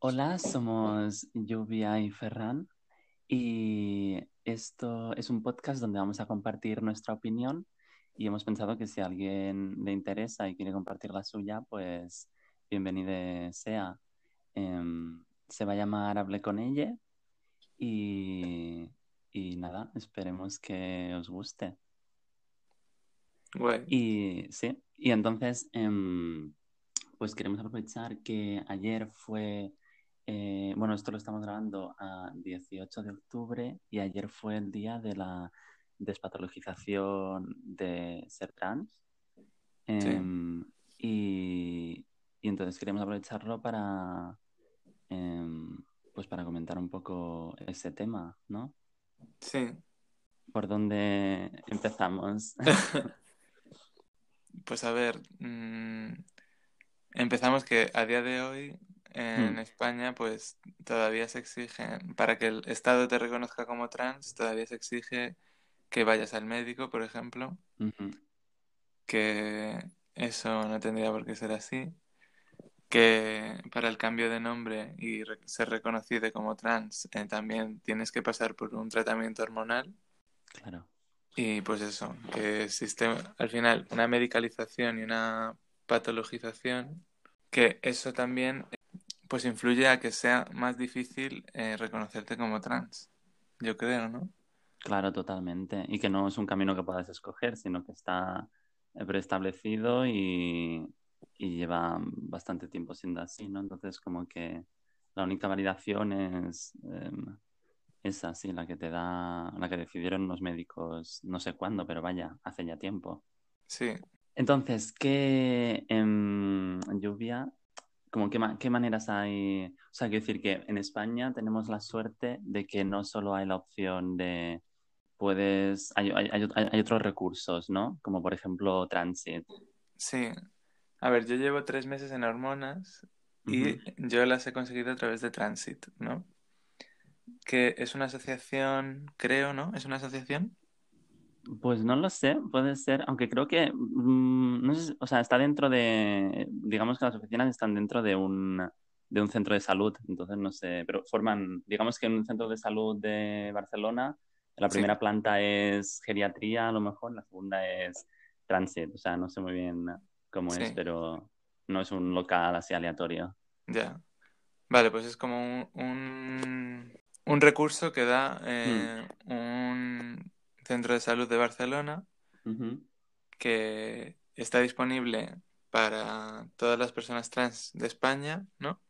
Hola, somos Lluvia y Ferran y esto es un podcast donde vamos a compartir nuestra opinión y hemos pensado que si a alguien le interesa y quiere compartir la suya, pues bienvenido sea. Em, se va a llamar Hable con ella y, y nada, esperemos que os guste. Y sí, y entonces, em, pues queremos aprovechar que ayer fue, eh, bueno, esto lo estamos grabando a 18 de octubre y ayer fue el día de la despatologización de ser trans. Em, y, y entonces queremos aprovecharlo para, em, pues para comentar un poco ese tema, ¿no? Sí. ¿Por dónde empezamos? Pues a ver, mm, empezamos que a día de hoy en Mm. España pues todavía se exige, para que el Estado te reconozca como trans, todavía se exige que vayas al médico, por ejemplo, que eso no tendría por qué ser así, que para el cambio de nombre y re- ser reconocido como trans eh, también tienes que pasar por un tratamiento hormonal. Claro. Y pues eso, que existe al final una medicalización y una patologización, que eso también pues influye a que sea más difícil eh, reconocerte como trans. Yo creo, ¿no? Claro, totalmente. Y que no es un camino que puedas escoger, sino que está eh, preestablecido y, y lleva bastante tiempo siendo así, ¿no? Entonces, como que la única validación es em, esa, sí, la que te da, la que decidieron los médicos, no sé cuándo, pero vaya, hace ya tiempo. Sí. Entonces, ¿qué em, lluvia? Como qué, ma- qué maneras hay? O sea, quiero decir que en España tenemos la suerte de que no solo hay la opción de puedes, hay, hay- hay- hay otros recursos, ¿no? Como por ejemplo Transit. Sí. A ver, yo llevo tres meses en hormonas y yo las he conseguido a través de Transit, ¿no? Que es una asociación, creo, ¿no? ¿Es una asociación? Pues no lo sé, puede ser, aunque creo que, mm, no sé, o sea, está dentro de, digamos que las oficinas están dentro de un, de un centro de salud, entonces no sé, pero forman, digamos que en un centro de salud de Barcelona, la Sí. primera planta es geriatría, a lo mejor, la segunda es transit, o sea, no sé muy bien cómo es, pero no es un local así aleatorio. Ya. Vale, pues es como un, un, un recurso que da eh, un centro de salud de Barcelona que está disponible para todas las personas trans de España, ¿no?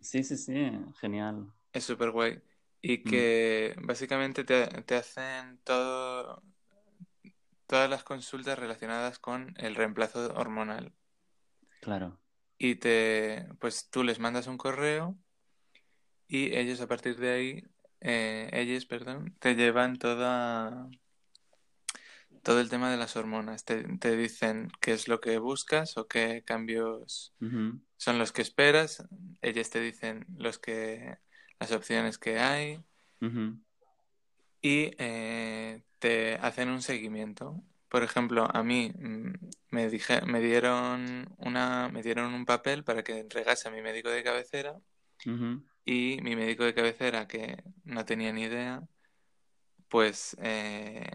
Sí, sí, sí, genial. Es súper guay. Y Mm. que básicamente te, te hacen todo, todas las consultas relacionadas con el reemplazo hormonal. Claro. Y te, pues tú les mandas un correo y ellos a partir de ahí, eh, ellos, perdón, te llevan toda, todo el tema de las hormonas. Te, te dicen qué es lo que buscas o qué cambios son los que esperas. Ellos te dicen los que, las opciones que hay y eh, te hacen un seguimiento. Por ejemplo, a mí mm, me dije, me dieron una, me dieron un papel para que entregase a mi médico de cabecera y mi médico de cabecera, que no tenía ni idea, pues eh,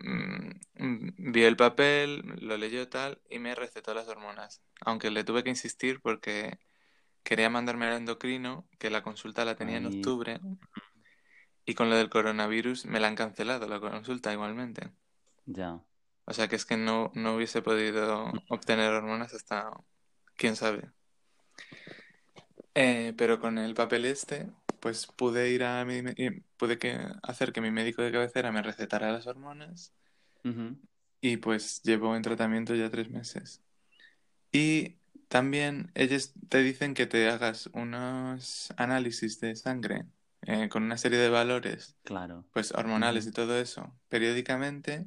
vio el papel, lo leyó tal y me recetó las hormonas. Aunque le tuve que insistir porque quería mandarme al endocrino, que la consulta la tenía en octubre y con lo del coronavirus me la han cancelado la consulta igualmente. Ya. O sea que es que no, no hubiese podido obtener hormonas hasta quién sabe. Eh, pero con el papel este, pues pude ir a mi, y pude que, hacer que mi médico de cabecera me recetara las hormonas y pues llevo en tratamiento ya tres meses. Y también ellos te dicen que te hagas unos análisis de sangre eh, con una serie de valores, Claro. pues hormonales y todo eso, periódicamente,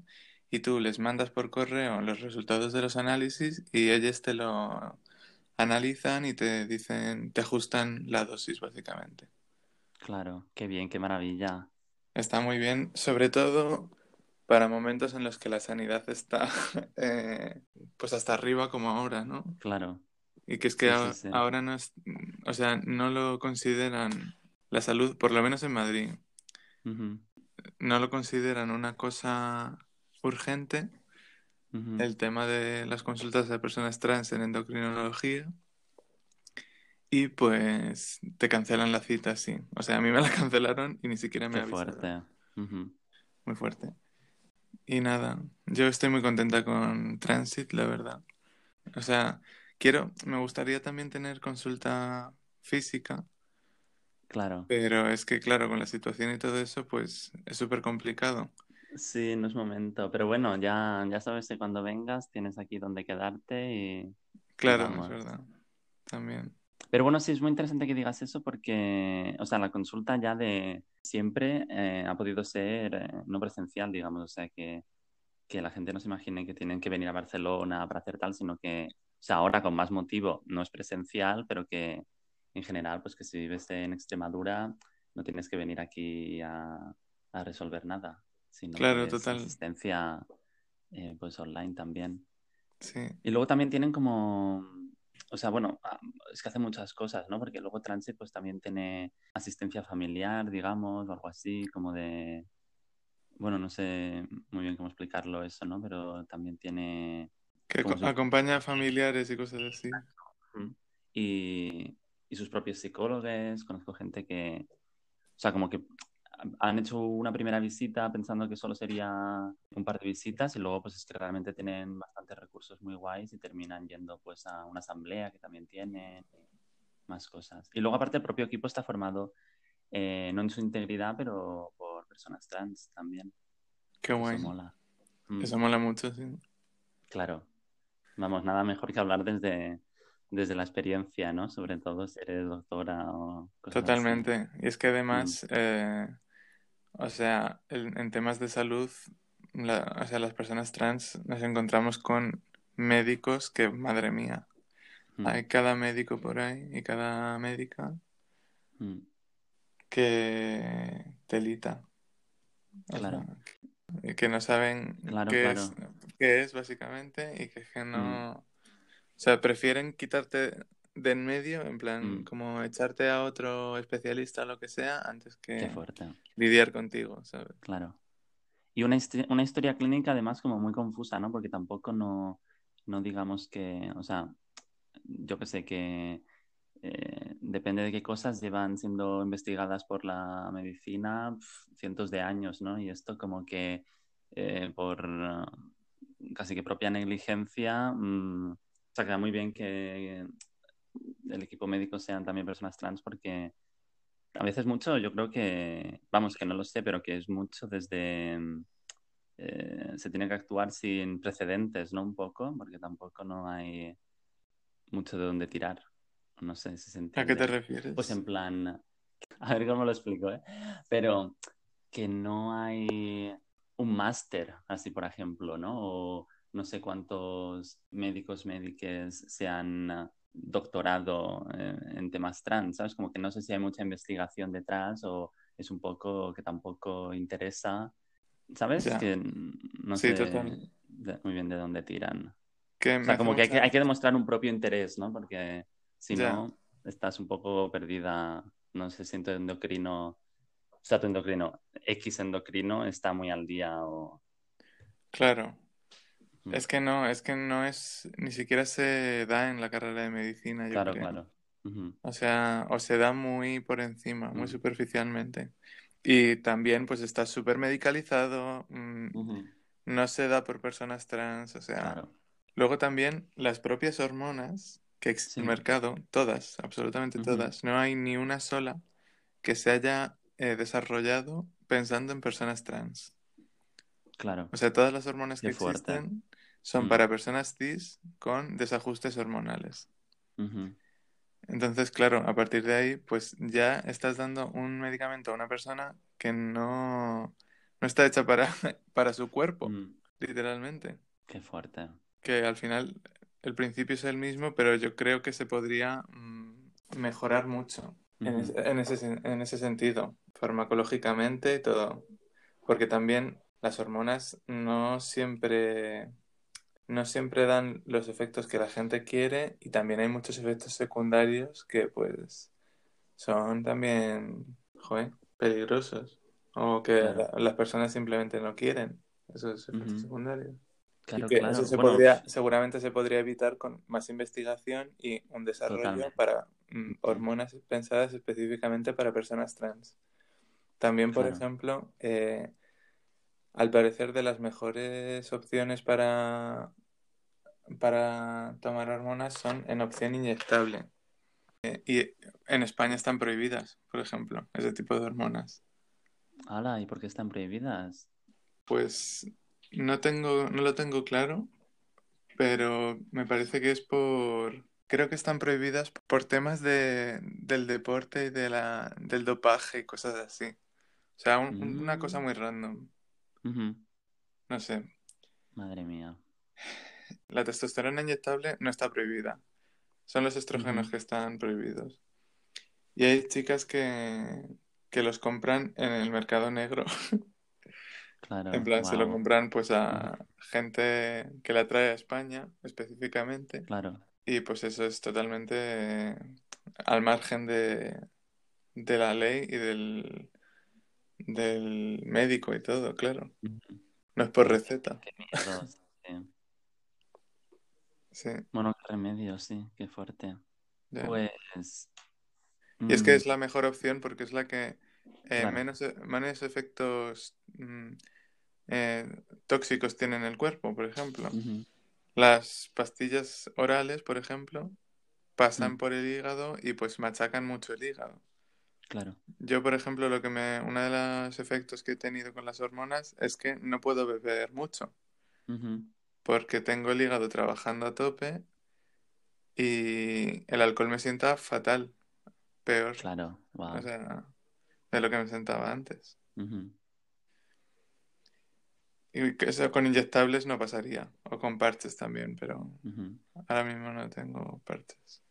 y tú les mandas por correo los resultados de los análisis y ellos te lo analizan y te dicen, te ajustan la dosis básicamente. Claro. Qué bien, qué maravilla. Está muy bien, sobre todo para momentos en los que la sanidad está eh, pues hasta arriba como ahora, ¿no? Claro. Y que es que Sí, a- sí, sí. ahora no es, o sea, no lo consideran la salud, por lo menos en Madrid, no lo consideran una cosa urgente el tema de las consultas de personas trans en endocrinología y pues te cancelan la cita, sí. O sea, a mí me la cancelaron y ni siquiera me Qué avisaron. fuerte. Muy fuerte. Y nada, yo estoy muy contenta con Transit, la verdad. O sea, quiero, me gustaría también tener consulta física, Claro. pero es que claro, con la situación y todo eso, pues es súper complicado. Sí, no es momento. Pero bueno, ya, ya sabes que cuando vengas tienes aquí donde quedarte y... Claro, es verdad. También. Pero bueno, sí, es muy interesante que digas eso porque, o sea, la consulta ya de siempre eh, ha podido ser eh, no presencial, digamos, o sea, que, que la gente no se imagine que tienen que venir a Barcelona para hacer tal, sino que, o sea, ahora con más motivo no es presencial, pero que en general, pues que si vives en Extremadura no tienes que venir aquí a, a resolver nada, sino Claro, que es total. asistencia eh, pues online también. Sí, Y luego también tienen como, o sea, bueno, ah, es que hace muchas cosas, ¿no? Porque luego Transit pues también tiene asistencia familiar, digamos, o algo así, como de, bueno, no sé muy bien cómo explicarlo eso, ¿no? Pero también tiene, que acompaña a familiares y cosas así. y, y sus propios psicólogos, conozco gente que, o sea, como que han hecho una primera visita pensando que solo sería un par de visitas y luego pues es que realmente tienen bastantes recursos muy guays y terminan yendo pues a una asamblea que también tienen más cosas. Y luego aparte el propio equipo está formado eh, no en su integridad pero por personas trans también. Qué Eso guay. mola. Mm, Eso mola mucho, sí. Claro. Vamos, nada mejor que hablar desde, desde la experiencia, ¿no? Sobre todo si eres doctora o cosas así. Totalmente. Y es que además, Mm. eh, o sea, en temas de salud, la- o sea, las personas trans nos encontramos con médicos que, madre mía, Mm, hay cada médico por ahí y cada médica mm. que telita. O Claro. sea, que- que no saben Claro, qué claro. es, qué es básicamente y que, que Mm. no... O sea, prefieren quitarte de en medio, en plan, Mm. como echarte a otro especialista o lo que sea, antes que lidiar contigo, ¿sabes? claro. Y una, una historia clínica además como muy confusa, ¿no? Porque tampoco no, no digamos que, o sea, yo que sé que eh, depende de qué cosas llevan siendo investigadas por la medicina cientos de años, ¿no? Y esto como que eh, por eh, casi que propia negligencia, mm, o sea, queda muy bien que el equipo médico sean también personas trans porque a veces mucho, yo creo que, vamos, que no lo sé, pero que es mucho desde... eh, se tiene que actuar sin precedentes, ¿no? Un poco, porque tampoco no hay mucho de dónde tirar. No sé si se ¿A qué te entiende. refieres? Pues en plan, a ver cómo lo explico, ¿eh? Pero que no hay un máster, así por ejemplo, ¿no? O no sé cuántos médicos, médicas se han doctorado eh, en temas trans, ¿sabes? Como que no sé si hay mucha investigación detrás o es un poco que tampoco interesa, ¿sabes? Ya. Que no Sí, sé total. muy bien de dónde tiran. Que O sea, como que hay, que mucha- hay que demostrar un propio interés, ¿no? Porque si Ya. no, estás un poco perdida. No sé si tu endocrino, o sea, tu endocrino, X endocrino está muy al día o... Claro. Mm. Es que no, es que no es, ni siquiera se da en la carrera de medicina, yo Claro, creo. claro. O sea, o se da muy por encima, muy Mm. superficialmente. Y también pues está súper medicalizado, mm, no se da por personas trans, o sea, Claro. luego también las propias hormonas que existen en el mercado, todas, absolutamente todas, no hay ni una sola que se haya eh, desarrollado pensando en personas trans. Claro. O sea, todas las hormonas que fuerte. existen son Mm. para personas cis con desajustes hormonales. Entonces, claro, a partir de ahí, pues ya estás dando un medicamento a una persona que no, no está hecha para, para su cuerpo, mm, literalmente. Qué fuerte. Que al final el principio es el mismo, pero yo creo que se podría mm, mejorar mucho en, Ujú, es- en ese, en ese sentido, farmacológicamente y todo. Porque también las hormonas no siempre no siempre dan los efectos que la gente quiere y también hay muchos efectos secundarios que pues son también, joder, peligrosos o que Claro. la- las personas simplemente no quieren esos efectos Ujú. secundarios. Claro, y que claro. eso se Bueno, podría, seguramente se podría evitar con más investigación y un desarrollo Totalmente. para mm, hormonas pensadas específicamente para personas trans. También, por ejemplo, eh, al parecer de las mejores opciones para, para tomar hormonas son en opción inyectable. Eh, y en España están prohibidas, por ejemplo, ese tipo de hormonas. Ala, ¿y por qué están prohibidas? Pues no tengo, no lo tengo claro, pero me parece que es por, creo que están prohibidas por temas de, del deporte y de la, del dopaje y cosas así. O sea, un- un- una cosa Mm. muy random. No sé. Madre mía. La testosterona inyectable no está prohibida. Son los estrógenos que están prohibidos. Y hay chicas que, que los compran en el mercado negro. Claro, En plan, se lo compran pues a gente que la trae a España específicamente. Claro. Y pues eso es totalmente al margen de, de la ley y del, del médico y todo, claro. No es por receta. qué miedo, sí. Sí, Bueno, qué remedio, sí, qué fuerte. Pues. Y es que mm, es la mejor opción porque es la que eh, Claro. menos, menos efectos mm, eh, tóxicos tiene en el cuerpo, por ejemplo. Las pastillas orales, por ejemplo, pasan mm, por el hígado y pues machacan mucho el hígado. Claro. Yo, por ejemplo, lo que me, uno de los efectos que he tenido con las hormonas es que no puedo beber mucho porque tengo el hígado trabajando a tope y el alcohol me sienta fatal, peor, Claro. o Wow. sea, de lo que me sentaba antes. Y eso con inyectables no pasaría, o con parches también, pero ahora mismo no tengo parches.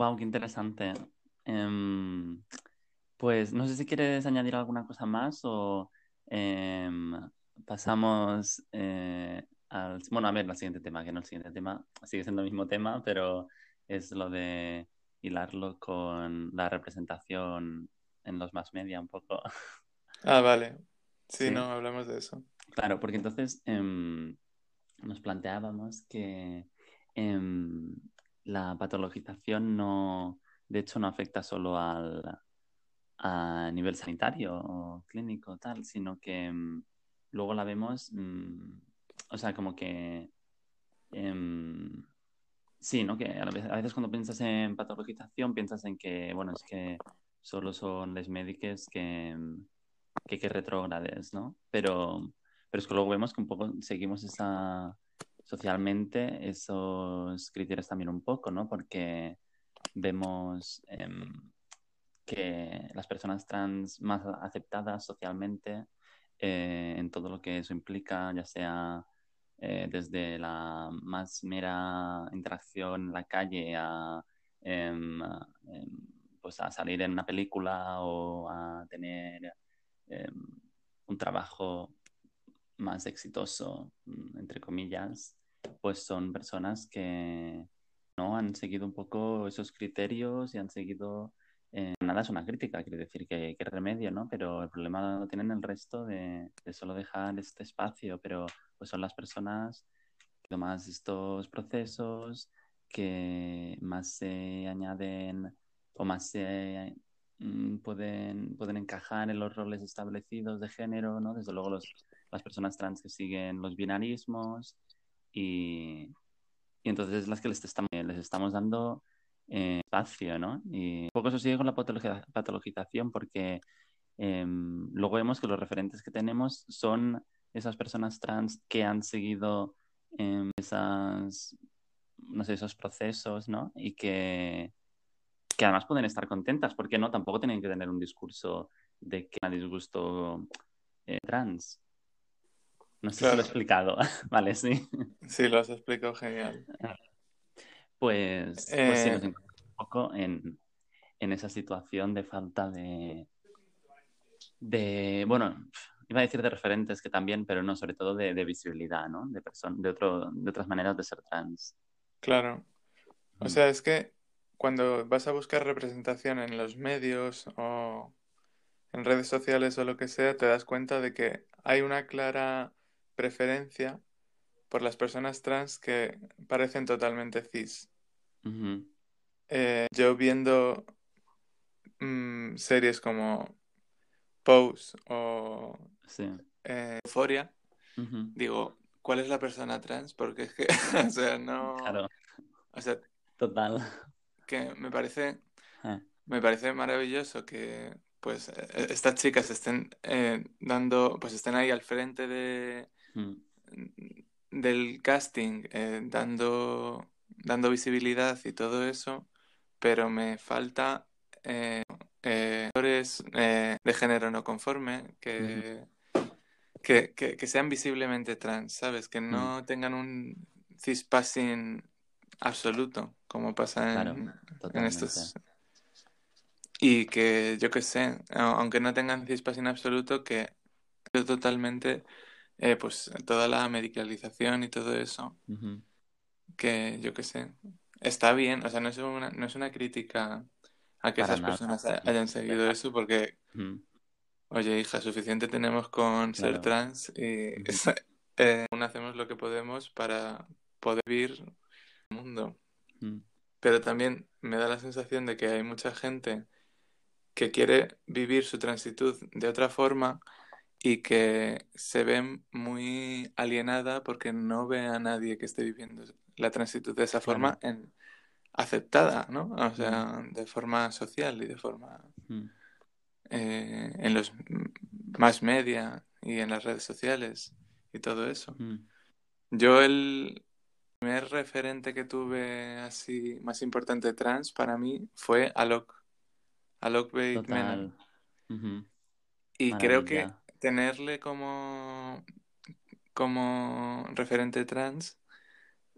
Wow, qué interesante. Em, pues no sé si quieres añadir alguna cosa más o em, pasamos eh, al... Bueno, a ver, el siguiente tema, que no el siguiente tema, sigue siendo el mismo tema, pero es lo de hilarlo con la representación en los más media un poco. Ah, vale. Sí, Sí. no, hablamos de eso. Claro, porque entonces em, nos planteábamos que la patologización no, de hecho, no afecta solo al, a nivel sanitario o clínico, tal, sino que em, luego la vemos, mm, o sea, como que em, sí, ¿no? Que a veces, a veces cuando piensas en patologización piensas en que, bueno, es que solo son les médiques que, em, que, que retrógrades, ¿no? Pero, pero es que luego vemos que un poco seguimos esa socialmente esos criterios también un poco, ¿no? Porque vemos em, que las personas trans más aceptadas socialmente eh, en todo lo que eso implica, ya sea eh, desde la más mera interacción en la calle a, em, em, pues a salir en una película o a tener un trabajo más exitoso, mm, entre comillas, pues son personas que no han seguido un poco esos criterios y han seguido eh, nada es una crítica, quiere decir que, que remedio, ¿no? Pero el problema lo tienen el resto de, de solo dejar este espacio, pero pues son las personas que más estos procesos que más se añaden o más se mm, pueden, pueden encajar en los roles establecidos de género, ¿no? Desde luego los, las personas trans que siguen los binarismos y, y entonces es las que les estamos, les estamos dando eh, espacio, ¿no? Y un poco eso sigue con la patologi- patologización porque eh, luego vemos que los referentes que tenemos son esas personas trans que han seguido eh, esas, no sé, esos procesos, ¿no? Y que, que además pueden estar contentas, porque no, tampoco tienen que tener un discurso de que a disgusto eh, trans. No sé si lo he explicado. vale, sí. Sí, lo has explicado genial. Pues, pues sí, Eh, nos encontramos un poco en, en esa situación de falta de, de bueno, iba a decir de referentes que también, pero no, sobre todo de, de visibilidad, ¿no? De, de, otro, de otras maneras de ser trans. Claro. O sea, es que cuando vas a buscar representación en los medios o en redes sociales o lo que sea, te das cuenta de que hay una clara preferencia por las personas trans que parecen totalmente cis. Eh, yo viendo mm, series como Pose o eh, Euphoria, digo, ¿cuál es la persona trans? Porque es que, o sea, no... Claro. O sea, Total. Que me parece, ah. me parece maravilloso que pues e-, estas chicas estén eh, dando, pues estén ahí al frente de, mm. del casting, eh, dando, dando visibilidad y todo eso, pero me falta eh, de género no conforme que, que, que, sean visiblemente trans, ¿sabes? Que no mm. tengan un cispassing absoluto, como pasa en, en estos y que, yo qué sé, aunque no tengan cispas en absoluto, que totalmente, eh, pues toda la medicalización y todo eso, que yo qué sé, está bien, o sea, no es una, no es una crítica a que esas personas hayan seguido eso, porque, oye, hija, suficiente tenemos con ser trans y eh, aún hacemos lo que podemos para poder vivir el mundo. Pero también me da la sensación de que hay mucha gente que quiere vivir su transitud de otra forma y que se ve muy alienada porque no ve a nadie que esté viviendo la transitud de esa forma en, aceptada, ¿no? O sea, de forma social y de forma eh, en los más media y en las redes sociales y todo eso. Yo el primer referente que tuve así más importante trans para mí fue Alok Alok Bait Y creo que tenerle como, como referente trans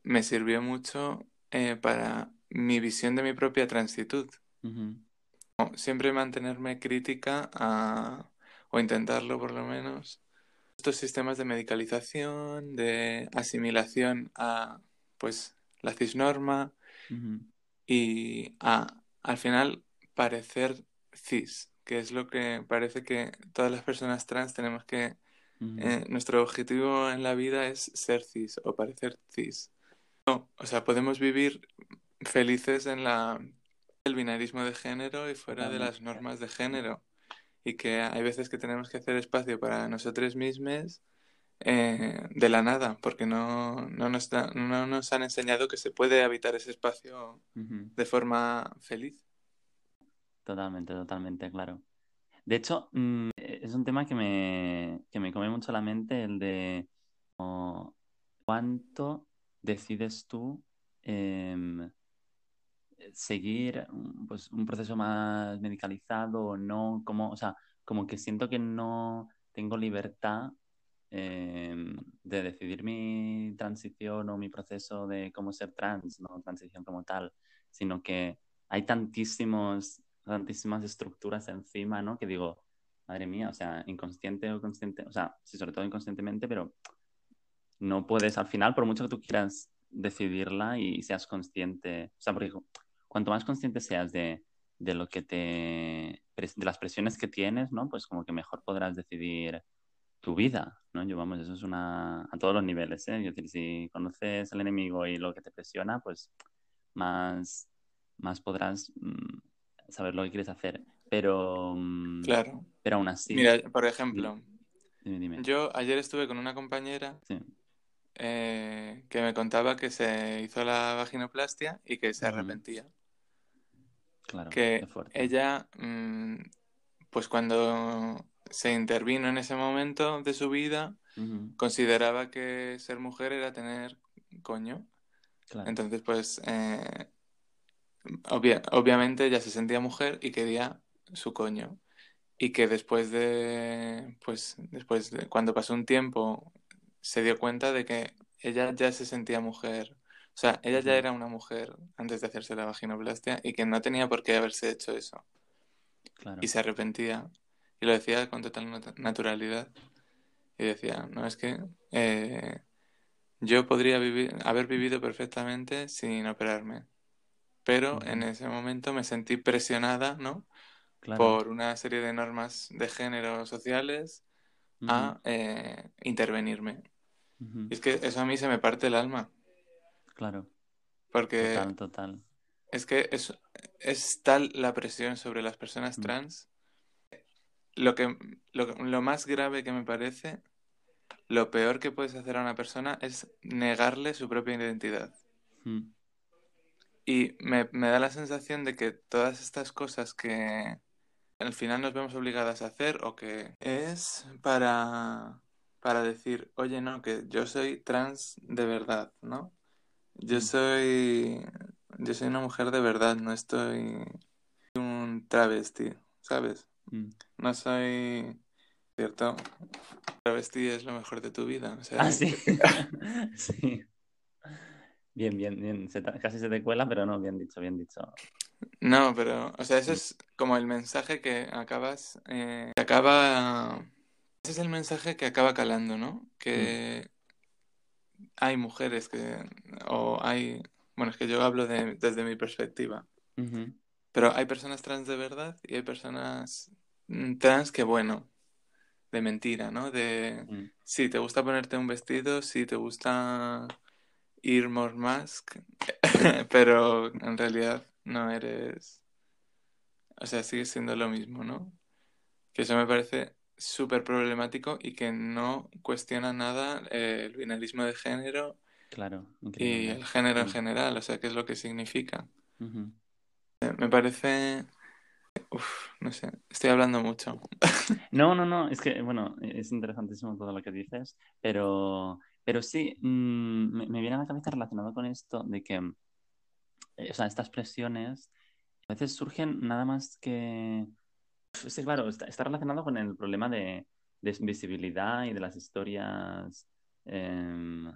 me sirvió mucho eh, para mi visión de mi propia transitud. Siempre mantenerme crítica a, o intentarlo por lo menos, estos sistemas de medicalización, de asimilación a pues la cisnorma y a al final parecer cis, que es lo que parece que todas las personas trans tenemos que... Eh, nuestro objetivo en la vida es ser cis o parecer cis. No, o sea, podemos vivir felices en la el binarismo de género y fuera de las normas de género. Y que hay veces que tenemos que hacer espacio para nosotros mismos eh, de la nada, porque no, no, nos no nos han enseñado que se puede habitar ese espacio de forma feliz. Totalmente, totalmente, claro. De hecho, mm, es un tema que me, que me come mucho la mente, el de cuánto decides tú em, seguir pues, un proceso más medicalizado o no, como, o sea, como que siento que no tengo libertad em, de decidir mi transición o mi proceso de cómo ser trans, no transición como tal, sino que hay tantísimos tantísimas estructuras encima, ¿no? Que digo, madre mía, o sea, inconsciente o consciente, o sea, sí, sobre todo inconscientemente, pero no puedes, al final, por mucho que tú quieras decidirla y seas consciente, o sea, porque cuanto más consciente seas de, de lo que te, de las presiones que tienes, ¿no? Pues como que mejor podrás decidir tu vida, ¿no? Yo, vamos, eso es una, a todos los niveles, ¿eh? Decir, si conoces al enemigo y lo que te presiona, pues más, más podrás mm, saber lo que quieres hacer. Pero. Mm, claro. Pero aún así. Mira, por ejemplo, yo ayer estuve con una compañera eh, que me contaba que se hizo la vaginoplastia y que se arrepentía. Claro. Que ella, mm, pues cuando se intervino en ese momento de su vida, consideraba que ser mujer era tener coño. Entonces, pues eh, obviamente ella se sentía mujer y quería su coño. Y que después de, pues, después de, cuando pasó un tiempo, se dio cuenta de que ella ya se sentía mujer. O sea, ella ya era una mujer antes de hacerse la vaginoplastia y que no tenía por qué haberse hecho eso. Y se arrepentía. Y lo decía con total naturalidad. Y decía, no, es que eh, yo podría vivir, haber vivido perfectamente sin operarme. Pero en ese momento me sentí presionada, ¿no? Por una serie de normas de género sociales a eh, intervenirme. Y es que eso a mí se me parte el alma. Claro. Porque Total, total. es que es, es tal la presión sobre las personas trans. Lo que, lo, lo más grave que me parece, lo peor que puedes hacer a una persona es negarle su propia identidad. Y me, me da la sensación de que todas estas cosas que al final nos vemos obligadas a hacer o que es para, para decir, oye, no, que yo soy trans de verdad, ¿no? Yo soy, yo soy una mujer de verdad, no estoy un travesti, ¿sabes? Mm. No soy, ¿cierto? Travesti es lo mejor de tu vida, o sea, Ah, sí. Sí. Bien, bien, bien. Se casi se te cuela, pero no, bien dicho, bien dicho. No, pero, o sea, ese Mm. es como el mensaje que acabas, eh, que acaba, ese es el mensaje que acaba calando, ¿no? Que hay mujeres que, o hay, bueno, es que yo hablo de, desde mi perspectiva, pero hay personas trans de verdad y hay personas mm, trans que, bueno, de mentira, ¿no? De, Mm. si te gusta ponerte un vestido, si te gusta ir more mask, pero en realidad no eres, o sea, sigues siendo lo mismo, ¿no? Que eso me parece súper problemático y que no cuestiona nada eh, el binarismo de género Claro, y el género en Mm. general, o sea, qué es lo que significa. Eh, Me parece, uf, no sé, estoy hablando mucho. No, no, no, es que, bueno, es interesantísimo todo lo que dices, pero, pero sí, mm, me, me viene a la cabeza relacionado con esto de que, eh, o sea, estas presiones a veces surgen nada más que, es que, claro, está, relacionado con el problema de, de y de las historias em,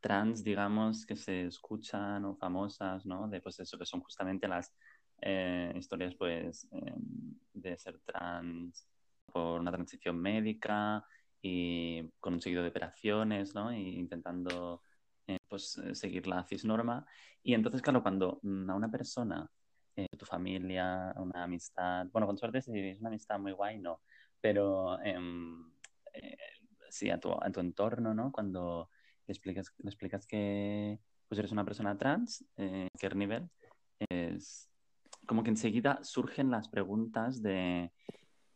trans, digamos, que se escuchan o famosas, ¿no? De pues eso, que son justamente las eh, historias, pues, em, de ser trans por una transición médica y con un seguido de operaciones, ¿no? Y intentando eh, pues, eh, seguir la cisnorma. Y entonces, claro, cuando mm, a una persona, eh, tu familia, una amistad, bueno, con suerte si es una amistad muy guay, no, pero em, eh, sí, a tu, a tu entorno, ¿no? Cuando le explicas, le explicas que pues eres una persona trans, eh, ¿qué nivel? Es como que enseguida surgen las preguntas de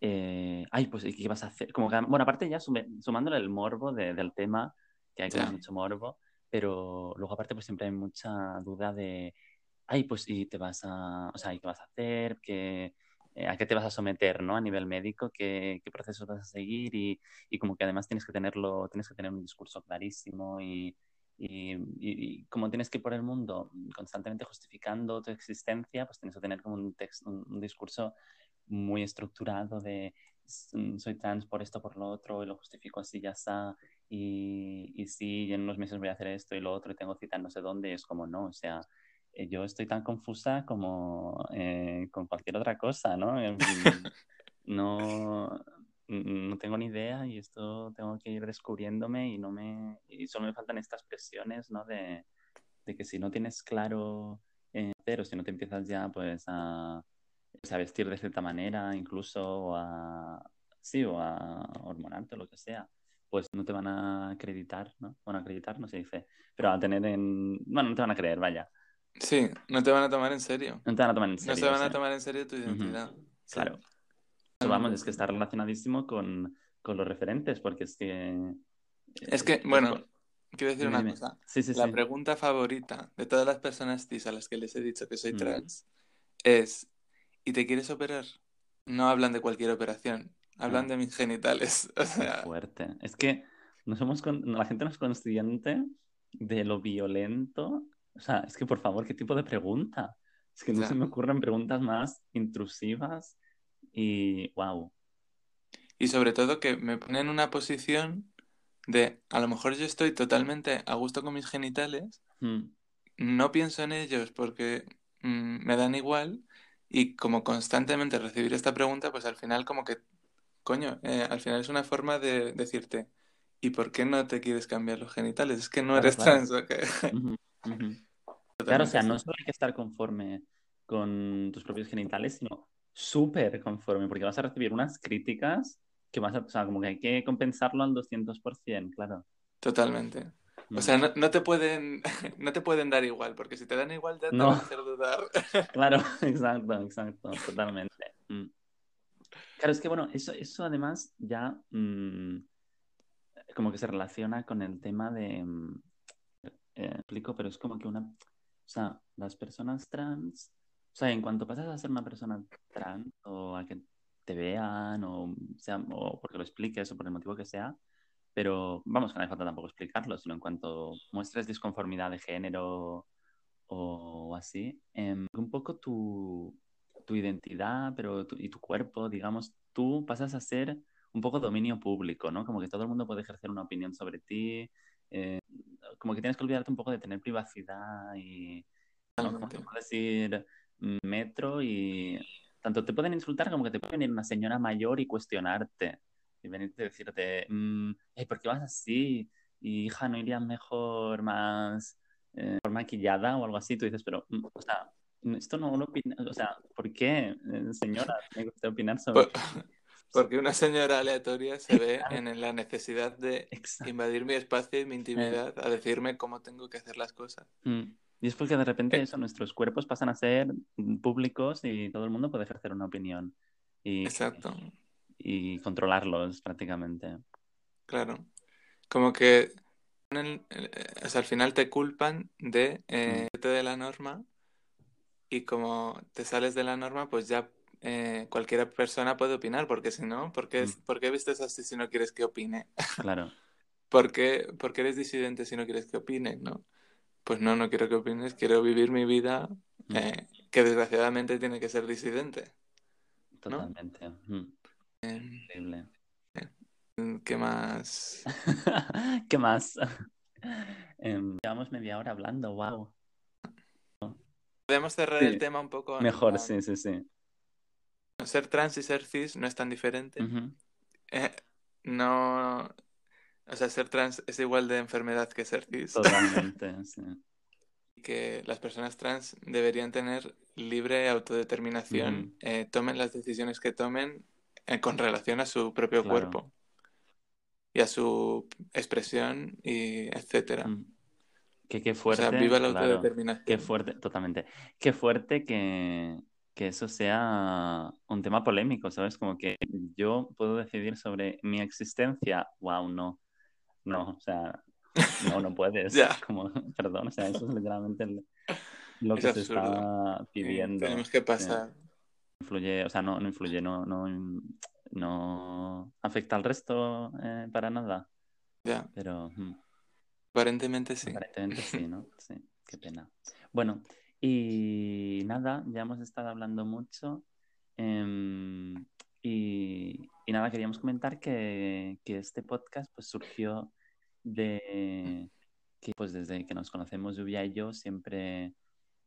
eh, ay, pues, ¿y ¿qué vas a hacer? Como que, bueno, aparte ya sume- sumándole el morbo de- del tema, que hay como mucho morbo, pero luego aparte pues siempre hay mucha duda de, ay, pues, ¿y te vas a, o sea, ¿y qué vas a hacer? ¿Qué, eh, ¿A qué te vas a someter, ¿no? A nivel médico, ¿qué, qué procesos vas a seguir? Y, y como que además tienes que tenerlo, tienes que tener un discurso clarísimo y, y, y- y como tienes que ir por el mundo constantemente justificando tu existencia, pues tienes que tener como un, text- un, un discurso muy estructurado de "S- soy trans por esto, por lo otro, y lo justifico así, ya está, y, y sí, en unos meses voy a hacer esto y lo otro, y tengo cita no sé dónde, y es como no, o sea, eh, yo estoy tan confusa como eh, con cualquier otra cosa, ¿no? Fin, no, no tengo ni idea y esto tengo que ir descubriéndome y no me, y solo me faltan estas presiones, ¿no? De, de que si no tienes claro eh, pero si no te empiezas ya pues a, pues, a vestir de cierta manera incluso a sí o a hormonarte o lo que sea pues no te van a acreditar no bueno acreditar no se dice pero a tener en bueno no te van a creer vaya Sí, no te van a tomar en serio. no te van a tomar en No serio se van a tomar en serio tu identidad. Sí. claro Eso, vamos es que está relacionadísimo con, con los referentes porque es que Es que, eh, bueno, quiero decir una cosa. sí sí La sí pregunta favorita de todas las personas cis a las que les he dicho que soy Mm. trans es, ¿y te quieres operar? No hablan de cualquier operación, hablan Ah. de mis genitales. O Qué sea, fuerte. Es que no somos con- la gente no es consciente de lo violento. O sea, es que por favor, ¿qué tipo de pregunta? Es que no se me ocurren preguntas más intrusivas y wow. y sobre todo que me pone en una posición de, a lo mejor yo estoy totalmente a gusto con mis genitales, Mm, no pienso en ellos porque mm, me dan igual y como constantemente recibir esta pregunta, pues al final como que, coño, eh, al final es una forma de decirte, ¿y por qué no te quieres cambiar los genitales? Es que no Claro, eres claro. trans, ¿o qué? Ujú, ujú. Claro, o sea, no solo hay que estar conforme con tus propios genitales, sino súper conforme, porque vas a recibir unas críticas que vas a, o sea, como que hay que compensarlo al 200%, claro. Totalmente. O sea, no, no te pueden, no te pueden dar igual, porque si te dan igual ya te No. van a hacer dudar. Claro, exacto, exacto, totalmente. Mm. Claro, es que bueno, eso, eso además ya mm, como que se relaciona con el tema de, mm, eh, explico, pero es como que una, o sea, las personas trans, o sea, en cuanto pasas a ser una persona trans o a que te vean o sea, o porque lo expliques o por el motivo que sea, pero vamos, que no hace falta tampoco explicarlo, sino en cuanto muestres disconformidad de género o así, em, un poco tu, tu identidad pero tu- y tu cuerpo, digamos, tú pasas a ser un poco dominio público, ¿no? Como que todo el mundo puede ejercer una opinión sobre ti, eh, como que tienes que olvidarte un poco de tener privacidad y, ¿no? Como que puedes ir mm, metro y tanto te pueden insultar como que te puede venir una señora mayor y cuestionarte y venirte a decirte, mm, "Ey, ¿por qué vas así? Y hija, ¿no irías mejor más eh, maquillada o algo así? Tú dices, pero, mm, o sea, esto no lo opina, o sea, ¿por qué, eh, señora, tiene usted opinar sobre Por- Porque una señora aleatoria se ve en la necesidad de Exacto. invadir mi espacio y mi intimidad a decirme cómo tengo que hacer las cosas. Mm. Y es porque de repente Eh. eso, nuestros cuerpos pasan a ser mm, públicos y todo el mundo puede ejercer una opinión y, Exacto, y controlarlos prácticamente. claro. Como que eh, o sea, al final te culpan de eh, de la norma y como te sales de la norma, pues ya eh, cualquier persona puede opinar, porque si no, ¿por qué, Mm. ¿por qué vistes así si no quieres que opine? Claro, ¿Por qué, por qué eres disidente si no quieres que opine? ¿no? Pues no, no quiero que opines, quiero vivir mi vida Mm. eh, que desgraciadamente tiene que ser disidente. totalmente. Mm. Increíble. ¿Qué más? ¿Qué más? Em, llevamos media hora hablando, wow. Podemos cerrar Sí. el tema un poco. Mejor, sí, sí, sí. Ser trans y ser cis no es tan diferente. Eh, no. O sea, ser trans es igual de enfermedad que ser cis. Totalmente, sí. Que las personas trans deberían tener libre autodeterminación, eh, tomen las decisiones que tomen con relación a su propio Claro. cuerpo y a su expresión y etcétera. Mm. Que qué O fuerte, sea, viva la claro. autodeterminación. Qué fuerte, totalmente. Qué fuerte que, que eso sea un tema polémico, ¿sabes? Como que yo puedo decidir sobre mi existencia. Wow, no. No, o sea, no, no puedes. Como, perdón, o sea, eso es literalmente lo Es que se está Eh, pidiendo. tenemos que pasar. Influye, o sea, no, no influye, no, no, no afecta al resto eh, para nada. Ya, Pero. aparentemente sí. Aparentemente sí, ¿no? Sí, qué pena. Bueno, y nada, ya hemos estado hablando mucho. em, y, y nada, queríamos comentar que, que este podcast pues surgió de que pues desde que nos conocemos Lluvia y yo siempre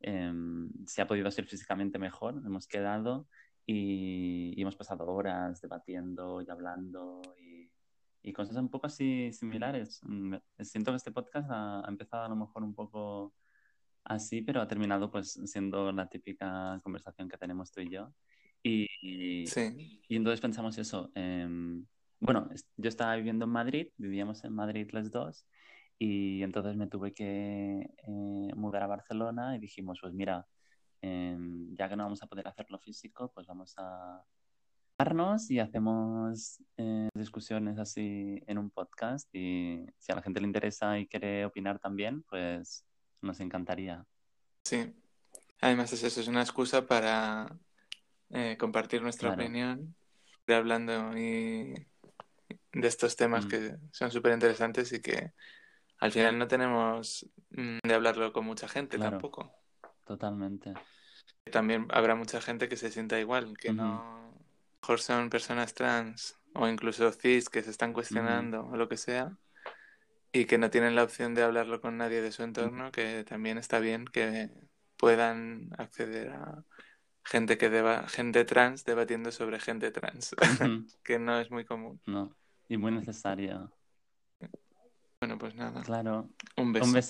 em, se ha podido ser físicamente mejor, hemos quedado y, y hemos pasado horas debatiendo y hablando y, y cosas un poco así similares. Mm, Siento que este podcast ha, ha empezado a lo mejor un poco así, pero ha terminado pues siendo la típica conversación que tenemos tú y yo. Y, y, Sí, y entonces pensamos eso. em, bueno, yo estaba viviendo en Madrid, vivíamos en Madrid los dos, y entonces me tuve que eh, mudar a Barcelona y dijimos, pues mira, em, ya que no vamos a poder hacerlo físico, pues vamos a darnos y hacemos eh, discusiones así en un podcast y si a la gente le interesa y quiere opinar también, pues nos encantaría. sí. Además es eso, es una excusa para eh, compartir nuestra Claro. opinión, ir hablando y de estos temas Mm. que son súper interesantes y que al final no tenemos mm, de hablarlo con mucha gente Claro. tampoco. Totalmente. También habrá mucha gente que se sienta igual, que no, mejor son personas trans o incluso cis que se están cuestionando o lo que sea y que no tienen la opción de hablarlo con nadie de su entorno, que también está bien que puedan acceder a gente que deba, gente trans debatiendo sobre gente trans, que no es muy común. No, y muy necesaria. Bueno, pues nada. Claro. Un beso. Un beso.